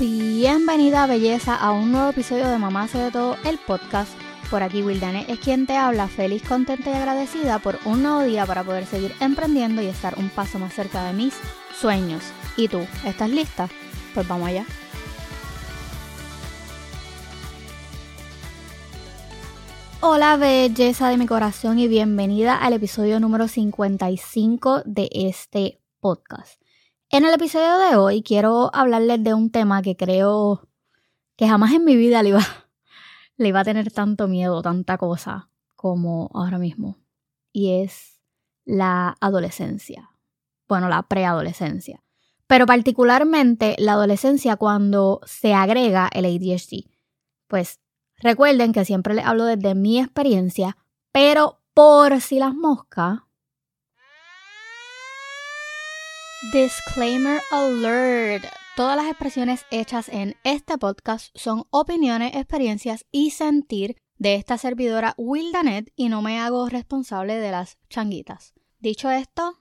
Bienvenida belleza a un nuevo episodio de Mamá hace de todo el podcast. Por aquí Wildane es quien te habla, feliz, contenta y agradecida por un nuevo día para poder seguir emprendiendo y estar un paso más cerca de mis sueños. ¿Y tú? ¿Estás lista? Pues vamos allá. Hola belleza de mi corazón y bienvenida al episodio número 55 de este podcast. En el episodio de hoy quiero hablarles de un tema que creo que jamás en mi vida le iba, le a tener tanto miedo, tanta cosa como ahora mismo. Y es la adolescencia. Bueno, la preadolescencia. Pero particularmente la adolescencia cuando se agrega el ADHD. Pues recuerden que siempre les hablo desde mi experiencia, pero por si las moscas, Disclaimer alert. Todas las expresiones hechas en este podcast son opiniones, experiencias y sentir de esta servidora Wildanet y no me hago responsable de las changuitas. Dicho esto,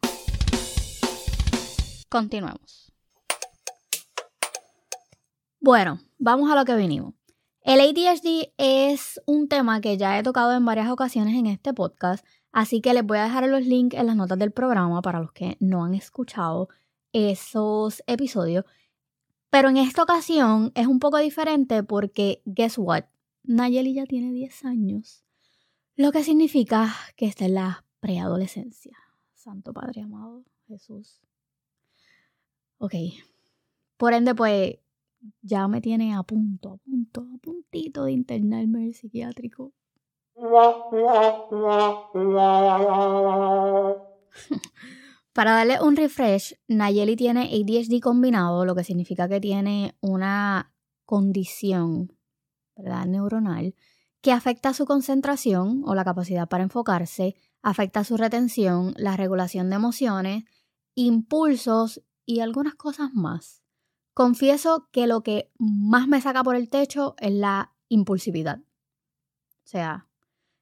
continuemos. Bueno, vamos a lo que vinimos. El ADHD es un tema que ya he tocado en varias ocasiones en este podcast, Así que les voy a dejar los links en las notas del programa para los que no han escuchado esos episodios. Pero en esta ocasión es un poco diferente porque, guess what? Nayeli ya tiene 10 años. Lo que significa que está en la preadolescencia. Santo Padre amado, Jesús. Ok. Por ende, pues ya me tiene a punto, a punto, a puntito de internarme el psiquiátrico. Para darle un refresh, Nayeli tiene ADHD combinado, lo que significa que tiene una condición ¿verdad? neuronal que afecta su concentración o la capacidad para enfocarse, afecta su retención, la regulación de emociones, impulsos y algunas cosas más. Confieso que lo que más me saca por el techo es la impulsividad. O sea,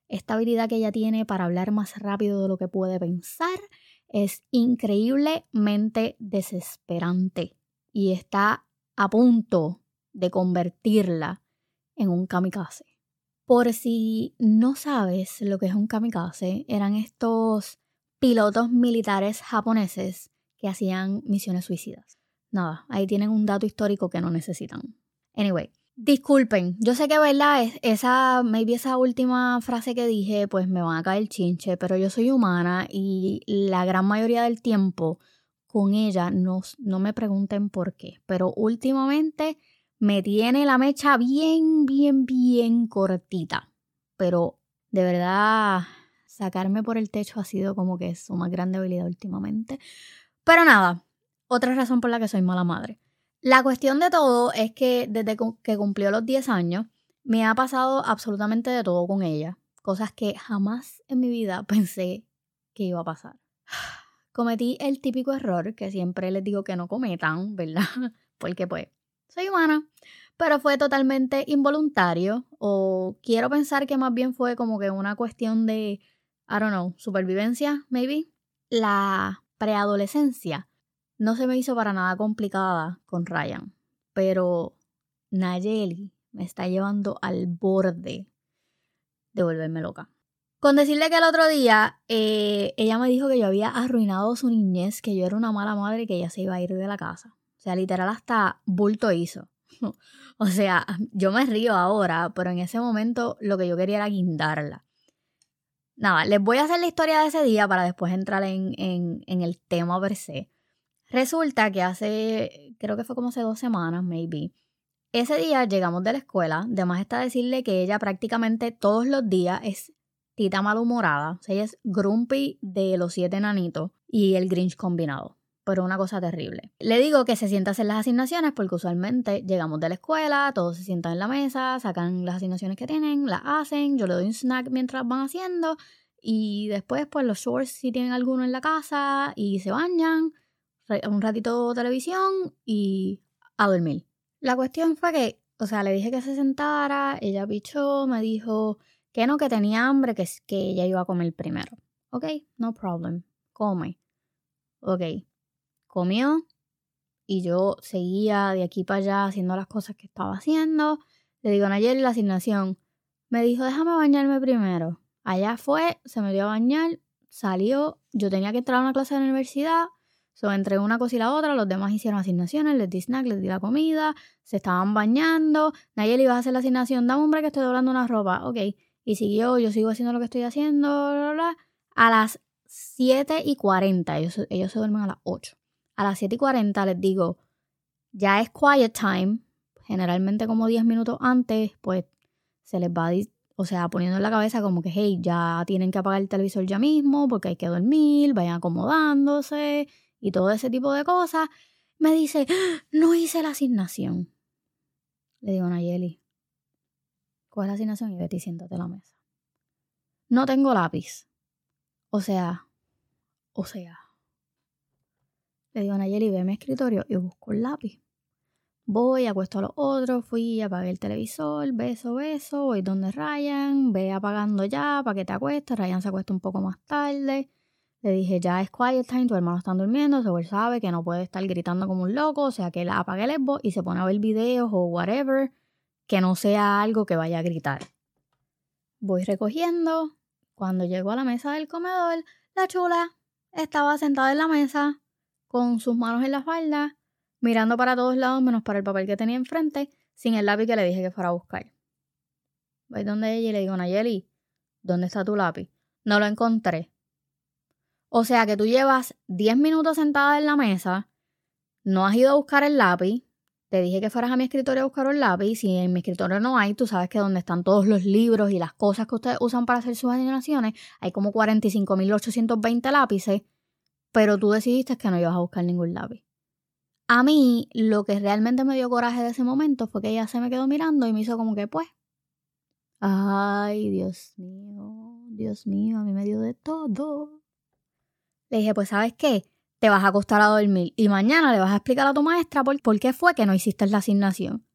esta habilidad que ella tiene para hablar más rápido de lo que puede pensar es increíblemente desesperante y está a punto de convertirla en un kamikaze. Por si no sabes lo que es un kamikaze, eran estos pilotos militares japoneses que hacían misiones suicidas. Nada, ahí tienen un dato histórico que no necesitan. Anyway, Disculpen, yo sé que, ¿verdad? Esa, maybe esa última frase que dije, pues me van a caer chinche, pero yo soy humana y la gran mayoría del tiempo con ella no, no me pregunten por qué, pero últimamente me tiene la mecha bien, bien, bien cortita. Pero de verdad, sacarme por el techo ha sido como que su más grande habilidad últimamente. Pero nada, otra razón por la que soy mala madre. La cuestión de todo es que desde que cumplió los 10 años, me ha pasado absolutamente de todo con ella. Cosas que jamás en mi vida pensé que iba a pasar. Cometí el típico error que siempre les digo que no cometan, ¿verdad? Porque pues soy humana. Pero fue totalmente involuntario o quiero pensar que más bien fue como que una cuestión de, I don't know, supervivencia, maybe. La preadolescencia no se me hizo para nada complicada con Ryan, pero Nayeli me está llevando al borde de volverme loca. Con decirle que el otro día eh, ella me dijo que yo había arruinado su niñez, que yo era una mala madre y que ella se iba a ir de la casa. O sea, literal hasta bulto hizo. o sea, yo me río ahora, pero en ese momento lo que yo quería era guindarla. Nada, les voy a hacer la historia de ese día para después entrar en, en, el tema per se. Resulta que hace, creo que fue como hace dos semanas, maybe. Ese día llegamos de la escuela, de más está decirle que ella prácticamente todos los días es tita malhumorada. O sea, ella es grumpy de los siete nanitos y el Grinch combinado. Pero una cosa terrible. Le digo que se sienta a hacer las asignaciones porque usualmente llegamos de la escuela, todos se sientan en la mesa, sacan las asignaciones que tienen, las hacen, yo le doy un snack mientras van haciendo y después pues los shorts si tienen alguno en la casa y se bañan un ratito televisión y a dormir. La cuestión fue que, o sea, le dije que se sentara, ella pichó, me dijo que no, que tenía hambre, que, que ella iba a comer primero. Ok, no problem, come. Ok, comió y yo seguía de aquí para allá haciendo las cosas que estaba haciendo. Le digo a Nayeli la asignación. Me dijo, déjame bañarme primero. Allá fue, se me dio a bañar, salió. Yo tenía que entrar a una clase de la universidad. So, entre una cosa y la otra, los demás hicieron asignaciones, les di snack, les di la comida, se estaban bañando. Nayeli iba a hacer la asignación, dame break que estoy doblando una ropa. Ok. Y siguió, yo sigo haciendo lo que estoy haciendo, bla, bla, bla. A las 7 y 40, ellos, ellos se duermen a las 8 a las 7 y 40 les digo, ya es quiet time, generalmente como 10 minutos antes, pues se les va, o sea, poniendo en la cabeza como que, hey, ya tienen que apagar el televisor ya mismo porque hay que dormir, vayan acomodándose y todo ese tipo de cosas. Me dice, no hice la asignación. Le digo a Nayeli, ¿cuál es la asignación? Y Betty, siéntate a la mesa. No tengo lápiz. O sea, o sea, le digo a Nayeli, ve a mi escritorio y busco un lápiz. Voy, acuesto a los otros, fui, apagué el televisor, beso, beso, voy donde Ryan, ve apagando ya para que te acuestes. Ryan se acuesta un poco más tarde. Le dije, ya es quiet time, tu hermano está durmiendo, seguro sabe que no puede estar gritando como un loco, o sea que él apague el Xbox y se pone a ver videos o whatever, que no sea algo que vaya a gritar. Voy recogiendo. Cuando llego a la mesa del comedor, la chula estaba sentada en la mesa, con sus manos en la falda, mirando para todos lados menos para el papel que tenía enfrente, sin el lápiz que le dije que fuera a buscar. Voy donde ella y le digo, Nayeli, ¿dónde está tu lápiz? No lo encontré. O sea que tú llevas 10 minutos sentada en la mesa, no has ido a buscar el lápiz, te dije que fueras a mi escritorio a buscar un lápiz, si en mi escritorio no hay, tú sabes que donde están todos los libros y las cosas que ustedes usan para hacer sus animaciones, hay como 45.820 lápices pero tú decidiste que no ibas a buscar ningún lápiz. A mí, lo que realmente me dio coraje de ese momento fue que ella se me quedó mirando y me hizo como que, pues, ay, Dios mío, Dios mío, a mí me dio de todo. Le dije, pues, ¿sabes qué? Te vas a acostar a dormir y mañana le vas a explicar a tu maestra por, por qué fue que no hiciste la asignación.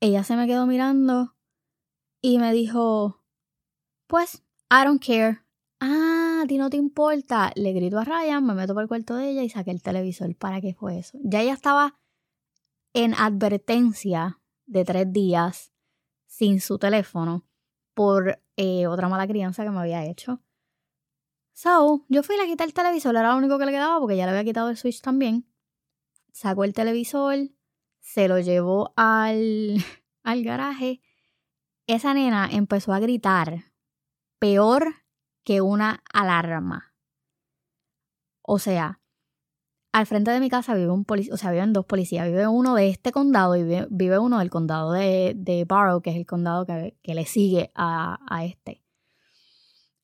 Ella se me quedó mirando y me dijo, pues, I don't care. Ah, a ti no te importa. Le grito a Ryan, me meto por el cuarto de ella y saqué el televisor. ¿Para qué fue eso? Ya ella estaba en advertencia de tres días sin su teléfono por eh, otra mala crianza que me había hecho. So, yo fui a quitar el televisor, era lo único que le quedaba porque ya le había quitado el switch también. Sacó el televisor, se lo llevó al, al garaje. Esa nena empezó a gritar peor que una alarma. O sea, al frente de mi casa vive un policía, o sea, viven dos policías. Vive uno de este condado y vive, uno del condado de, de Barrow, que es el condado que, le sigue a, a, este.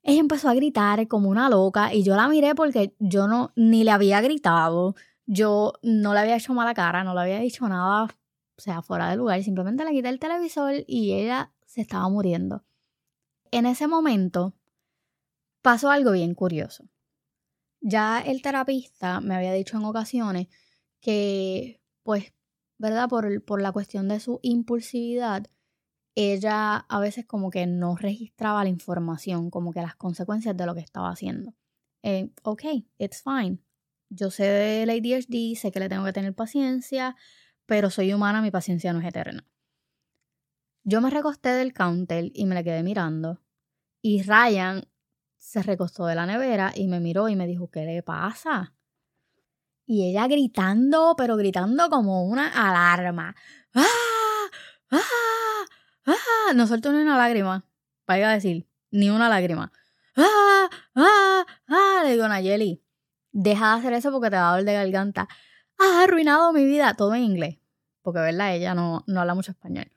Ella empezó a gritar como una loca y yo la miré porque yo no, ni le había gritado, yo no le había hecho mala cara, no le había dicho nada, o sea, fuera de lugar. Simplemente le quité el televisor y ella se estaba muriendo. En ese momento, pasó algo bien curioso. Ya el terapista me había dicho en ocasiones que, pues, ¿verdad? Por, por la cuestión de su impulsividad, ella a veces como que no registraba la información, como que las consecuencias de lo que estaba haciendo. Eh, ok, it's fine. Yo sé del ADHD, sé que le tengo que tener paciencia, pero soy humana, mi paciencia no es eterna. Yo me recosté del counter y me la quedé mirando. Y Ryan se recostó de la nevera y me miró y me dijo, ¿qué le pasa? Y ella gritando, pero gritando como una alarma. ¡Ah! ¡Ah! ¡Ah! No soltó ni una lágrima. Vaya a decir, ni una lágrima. ¡Ah! ¡Ah! ¡Ah! Le digo, Nayeli, deja de hacer eso porque te va a dar de garganta. ¡Has arruinado mi vida! Todo en inglés. Porque, ¿verdad? Ella no, no habla mucho español.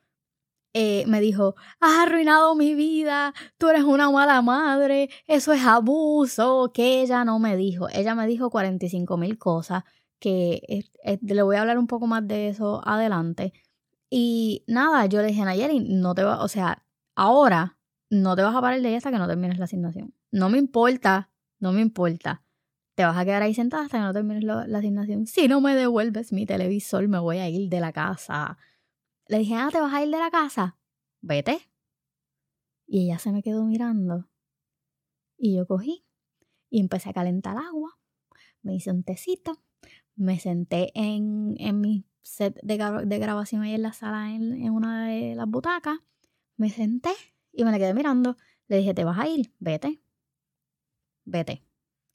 Eh, me dijo, has arruinado mi vida, tú eres una mala madre, eso es abuso, que ella no me dijo. Ella me dijo 45 mil cosas, que le voy a hablar un poco más de eso adelante. Y nada, yo le dije, Nayeli, no te va, o sea, ahora no te vas a parar de ella hasta que no termines la asignación. No me importa, no me importa. Te vas a quedar ahí sentada hasta que no termines la, la asignación. Si no me devuelves mi televisor, me voy a ir de la casa. Le dije, ah, ¿te vas a ir de la casa? Vete. Y ella se me quedó mirando. Y yo cogí y empecé a calentar agua. Me hice un tecito, Me senté en, en mi set de, grabación ahí en la sala, en, una de las butacas. Me senté y me le quedé mirando. Le dije, ¿te vas a ir? Vete. Vete.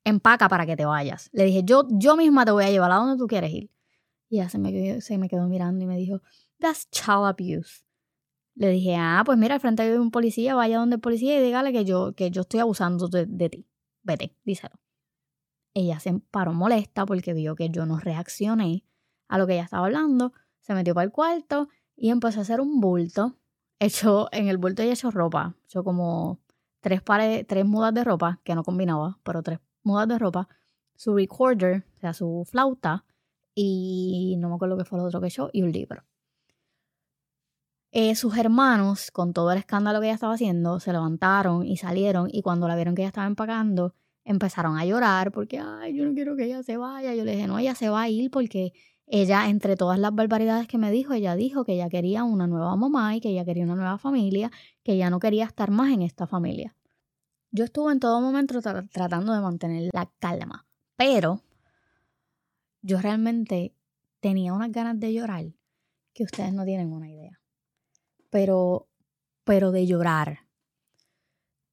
Empaca para que te vayas. Le dije, yo, yo misma te voy a llevar a donde tú quieres ir. Y me, se me quedó mirando y me dijo, that's child abuse. Le dije, ah, pues mira, al frente hay un policía, vaya donde el policía y dígale que yo, que yo estoy abusando de, de ti. Vete, díselo. Ella se paró molesta porque vio que yo no reaccioné a lo que ella estaba hablando. Se metió para el cuarto y empezó a hacer un bulto. Echó, en el bulto ella echó ropa. Echó como tres pares, tres mudas de ropa, que no combinaba, pero tres mudas de ropa. Su recorder, o sea, su flauta. Y no me acuerdo qué fue lo otro que echó. Y un libro. Eh, sus hermanos, con todo el escándalo que ella estaba haciendo, se levantaron y salieron y cuando la vieron que ella estaba empacando, empezaron a llorar porque, ay, yo no quiero que ella se vaya. Yo le dije, no, ella se va a ir porque ella, entre todas las barbaridades que me dijo, ella dijo que ella quería una nueva mamá y que ella quería una nueva familia, que ella no quería estar más en esta familia. Yo estuve en todo momento tratando de mantener la calma, pero yo realmente tenía unas ganas de llorar que ustedes no tienen una idea pero, pero de llorar.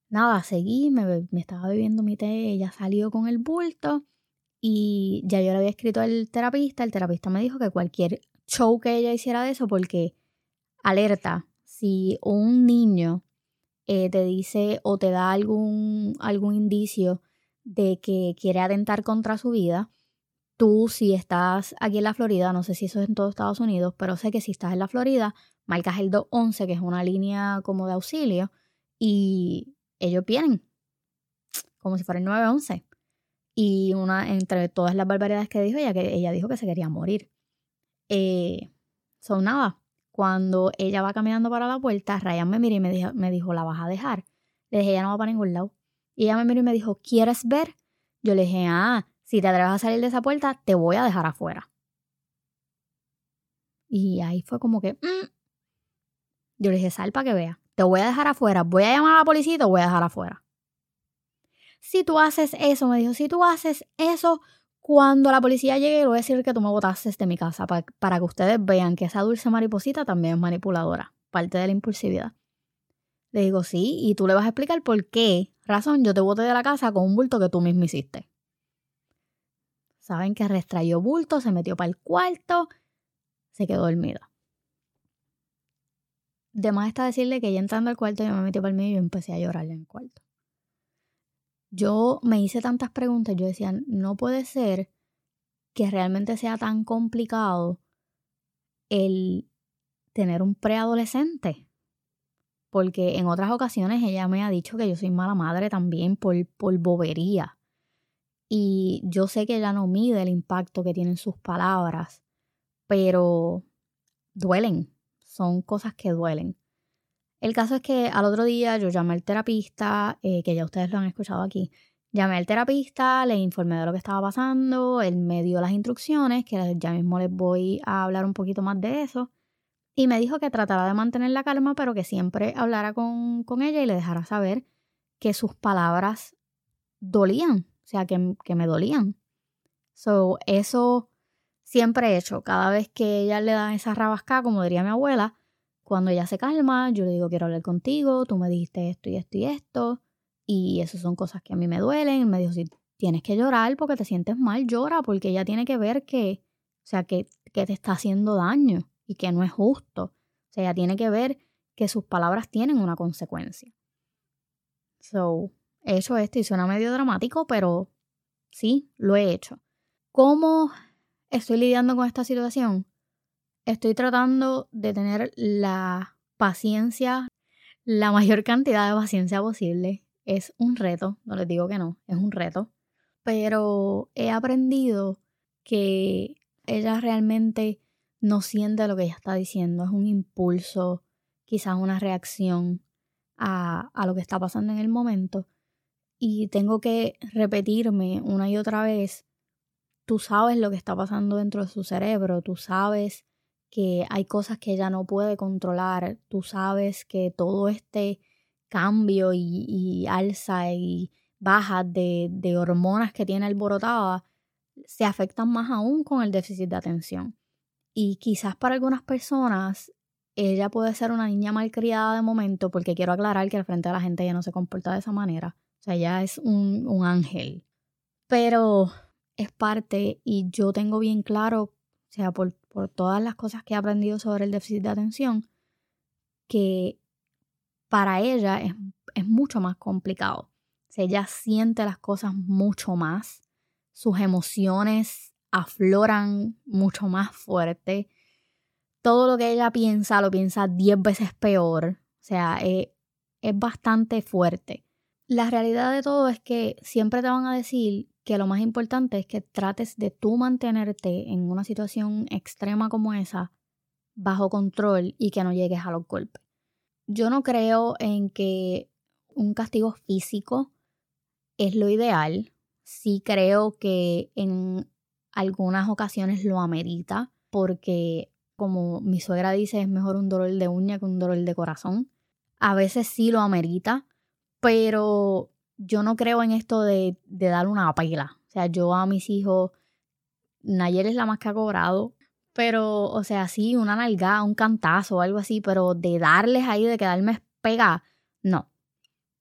Nada, seguí, me, estaba bebiendo mi té, ella salió con el bulto y ya yo le había escrito al terapista, el terapista me dijo que cualquier show que ella hiciera de eso, porque alerta, si un niño eh, te dice o te da algún, algún indicio de que quiere atentar contra su vida, tú si estás aquí en la Florida, no sé si eso es en todo Estados Unidos, pero sé que si estás en la Florida, marcas el 211, que es una línea como de auxilio, y ellos vienen, como si fuera el 911. Y una, entre todas las barbaridades que dijo ella, que ella dijo que se quería morir. Eh, son. Cuando ella va caminando para la puerta, Ryan me miró y me dijo, me dijo, ¿la vas a dejar? Le dije, ella no va para ningún lado. Y ella me miró y me dijo, ¿quieres ver? Yo le dije, ah, si te atreves a salir de esa puerta, te voy a dejar afuera. Y ahí fue como que, mm, yo le dije, sal para que vea. Te voy a dejar afuera. Voy a llamar a la policía y te voy a dejar afuera. Si tú haces eso, me dijo, si tú haces eso, cuando la policía llegue, le voy a decir que tú me botaste de mi casa para, para que ustedes vean que esa dulce mariposita también es manipuladora, parte de la impulsividad. Le digo, sí, y tú le vas a explicar por qué razón yo te boté de la casa con un bulto que tú mismo hiciste. Saben que restrayó bulto, se metió para el cuarto, se quedó dormida de más está decirle que ya entrando al cuarto yo me metí para el medio y empecé a llorar en el cuarto. Yo me hice tantas preguntas, yo decía, no puede ser que realmente sea tan complicado el tener un preadolescente. Porque en otras ocasiones ella me ha dicho que yo soy mala madre también por, por bobería. Y yo sé que ella no mide el impacto que tienen sus palabras, pero duelen, son cosas que duelen. El caso es que al otro día yo llamé al terapista, eh, que ya ustedes lo han escuchado aquí. Llamé al terapista, le informé de lo que estaba pasando, él me dio las instrucciones, que ya mismo les voy a hablar un poquito más de eso. Y me dijo que tratara de mantener la calma, pero que siempre hablara con, con ella y le dejara saber que sus palabras dolían, o sea, que, que me dolían. So, eso siempre he hecho. Cada vez que ella le da esa rabasca, como diría mi abuela, cuando ella se calma, yo le digo, quiero hablar contigo, tú me dijiste esto y esto y esto, y eso son cosas que a mí me duelen. Me dijo, si tienes que llorar porque te sientes mal, llora, porque ella tiene que ver que, o sea, que, que te está haciendo daño y que no es justo. O sea, ella tiene que ver que sus palabras tienen una consecuencia. So, he hecho esto y suena medio dramático, pero sí, lo he hecho. ¿Cómo estoy lidiando con esta situación, estoy tratando de tener la paciencia, la mayor cantidad de paciencia posible. Es un reto, no les digo que no, es un reto, pero he aprendido que ella realmente no siente lo que ella está diciendo, es un impulso, quizás una reacción a, a lo que está pasando en el momento. Y tengo que repetirme una y otra vez tú sabes lo que está pasando dentro de su cerebro, tú sabes que hay cosas que ella no puede controlar, tú sabes que todo este cambio y, alza y baja de, hormonas que tiene alborotada se afectan más aún con el déficit de atención. Y quizás para algunas personas ella puede ser una niña malcriada de momento, porque quiero aclarar que al frente de la gente ella no se comporta de esa manera. O sea, ella es un, un ángel. Pero es parte y yo tengo bien claro, o sea, por, por todas las cosas que he aprendido sobre el déficit de atención, que para ella es, es mucho más complicado. O sea, ella siente las cosas mucho más, sus emociones afloran mucho más fuerte todo lo que ella piensa lo piensa diez veces peor. O sea, es bastante fuerte. La realidad de todo es que siempre te van a decir que lo más importante es que trates de tú mantenerte en una situación extrema como esa bajo control y que no llegues a los golpes. Yo no creo en que un castigo físico es lo ideal. Sí creo que en algunas ocasiones lo amerita porque como mi suegra dice, es mejor un dolor de uña que un dolor de corazón. A veces sí lo amerita, pero yo no creo en esto de, de dar una pela. O sea, yo a mis hijos, Nayer es la más que ha cobrado, pero, o sea, sí, una nalgada, un cantazo o algo así, pero de darles ahí, de quedarme pegada, no.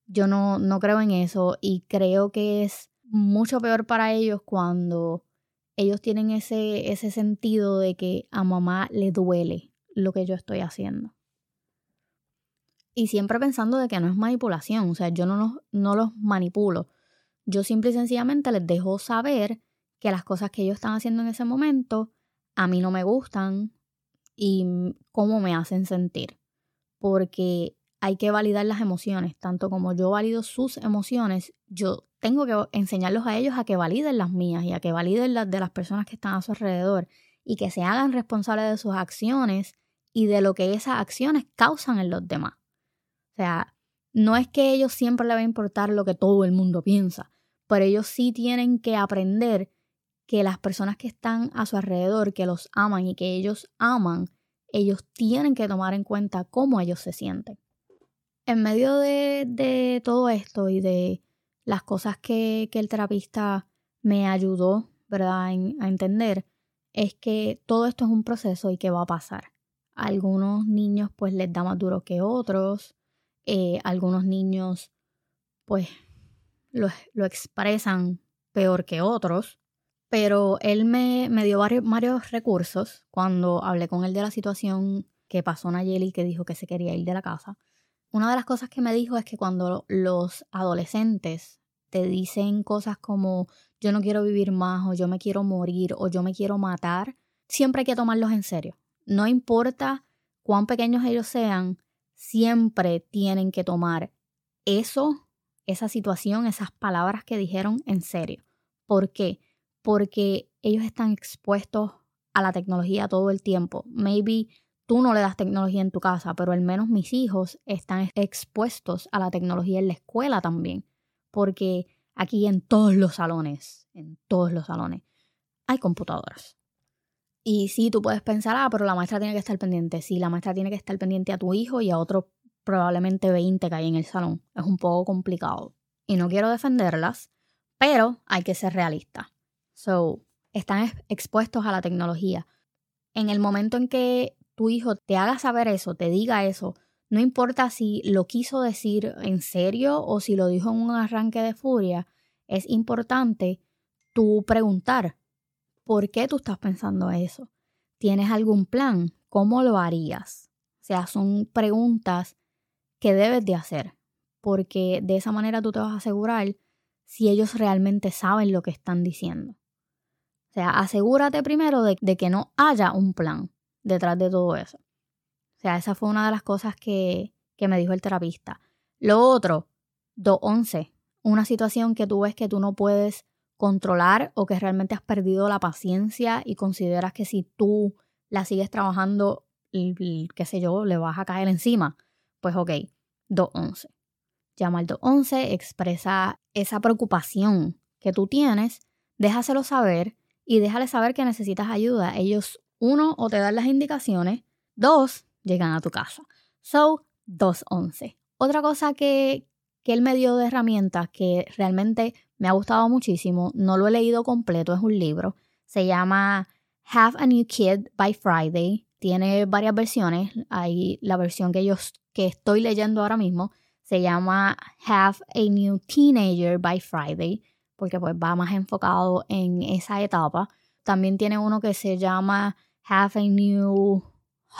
Yo no, no creo en eso y creo que es mucho peor para ellos cuando ellos tienen ese, ese sentido de que a mamá le duele lo que yo estoy haciendo. Y siempre pensando de que no es manipulación, o sea, yo no, no los manipulo. Yo simple y sencillamente les dejo saber que las cosas que ellos están haciendo en ese momento a mí no me gustan y cómo me hacen sentir. Porque hay que validar las emociones, tanto como yo valido sus emociones, yo tengo que enseñarlos a ellos a que validen las mías y a que validen las de las personas que están a su alrededor y que se hagan responsables de sus acciones y de lo que esas acciones causan en los demás. Sea, no es que ellos siempre les va a importar lo que todo el mundo piensa, pero ellos sí tienen que aprender que las personas que están a su alrededor, que los aman y que ellos aman, ellos tienen que tomar en cuenta cómo ellos se sienten. En medio de, de todo esto y de las cosas que, el terapista me ayudó, ¿verdad?, a entender, es que todo esto es un proceso y que va a pasar. algunos niños pues les da más duro que otros, eh, algunos niños pues lo, lo, expresan peor que otros, pero él me, me dio varios, varios, recursos cuando hablé con él de la situación que pasó Nayeli que dijo que se quería ir de la casa. Una de las cosas que me dijo es que cuando los adolescentes te dicen cosas como yo no quiero vivir más o yo me quiero morir o yo me quiero matar, siempre hay que tomarlos en serio. No importa cuán pequeños ellos sean, siempre tienen que tomar eso, esa situación, esas palabras que dijeron en serio. ¿Por qué? Porque ellos están expuestos a la tecnología todo el tiempo. Maybe tú no le das tecnología en tu casa, pero al menos mis hijos están expuestos a la tecnología en la escuela también porque aquí en todos los salones, en todos los salones, hay computadoras. Y sí, tú puedes pensar, ah, pero la maestra tiene que estar pendiente. Sí, la maestra tiene que estar pendiente a tu hijo y a otro probablemente 20 que hay en el salón. Es un poco complicado. Y no quiero defenderlas, pero hay que ser realista. So, están expuestos a la tecnología. En el momento en que tu hijo te haga saber eso, te diga eso, no importa si lo quiso decir en serio o si lo dijo en un arranque de furia, es importante tú preguntar, ¿por qué tú estás pensando eso? ¿Tienes algún plan? ¿Cómo lo harías? O sea, son preguntas que debes de hacer, porque de esa manera tú te vas a asegurar si ellos realmente saben lo que están diciendo. O sea, asegúrate primero de, que no haya un plan detrás de todo eso. O sea, esa fue una de las cosas que, me dijo el terapista. Lo otro, 211, una situación que tú ves que tú no puedes controlar o que realmente has perdido la paciencia y consideras que si tú la sigues trabajando, qué sé yo, le vas a caer encima. Pues ok, 211. Llama al 211, expresa esa preocupación que tú tienes, déjaselo saber y déjale saber que necesitas ayuda. Ellos, uno, o te dan las indicaciones, dos, llegan a tu casa. So, 211. Otra cosa que, que él me dio de herramientas que realmente Me ha gustado muchísimo. No lo he leído completo, es un libro. Se llama Have a New Kid by Friday. Tiene varias versiones. Hay la versión que yo que estoy leyendo ahora mismo. Se llama Have a New Teenager by Friday. Porque pues va más enfocado en esa etapa. También tiene uno que se llama Have a New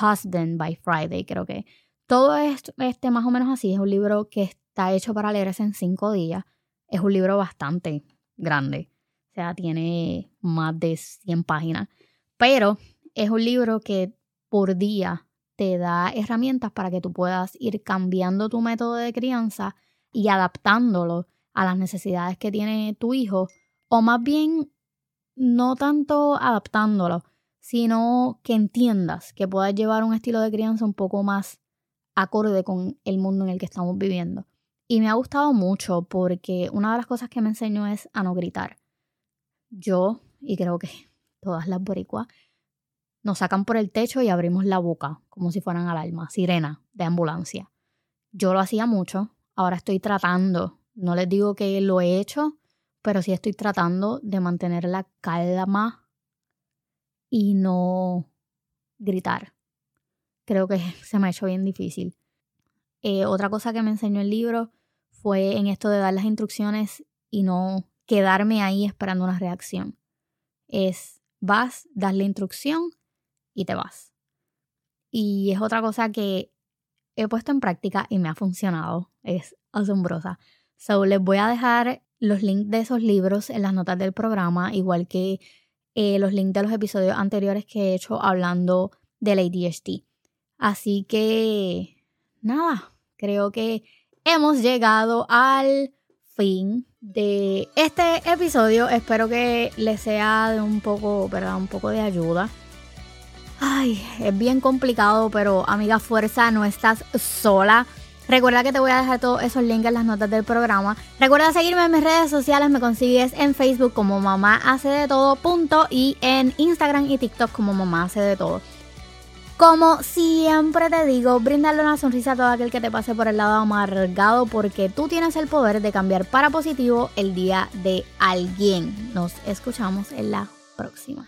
Husband by Friday, creo que. Todo esto, este más o menos así, es un libro que está hecho para leerse en cinco días. Es un libro bastante grande, o sea, tiene más de 100 páginas, pero es un libro que por día te da herramientas para que tú puedas ir cambiando tu método de crianza y adaptándolo a las necesidades que tiene tu hijo, o más bien no tanto adaptándolo, sino que entiendas que puedas llevar un estilo de crianza un poco más acorde con el mundo en el que estamos viviendo. Y me ha gustado mucho porque una de las cosas que me enseñó es a no gritar. Yo, y creo que todas las boricuas, nos sacan por el techo y abrimos la boca como si fueran alarma, sirena de ambulancia. Yo lo hacía mucho, ahora estoy tratando, no les digo que lo he hecho, pero sí estoy tratando de mantener la calma y no gritar. Creo que se me ha hecho bien difícil. Eh, otra cosa que me enseñó el libro fue en esto de dar las instrucciones y no quedarme ahí esperando una reacción. Es vas, das la instrucción y te vas. Y es otra cosa que he puesto en práctica y me ha funcionado. Es asombrosa. So, les voy a dejar los links de esos libros en las notas del programa, igual que eh, los links de los episodios anteriores que he hecho hablando del ADHD. Así que, nada, creo que hemos llegado al fin de este episodio. Espero que les sea de un poco, ¿verdad? Un poco de ayuda. Ay, es bien complicado, pero amiga fuerza, no estás sola. Recuerda que te voy a dejar todos esos links en las notas del programa. Recuerda seguirme en mis redes sociales, me consigues en Facebook como mamá hace de todo punto y en Instagram y TikTok como mamá hace de todo. Como siempre te digo, brindarle una sonrisa a todo aquel que te pase por el lado amargado porque tú tienes el poder de cambiar para positivo el día de alguien. Nos escuchamos en la próxima.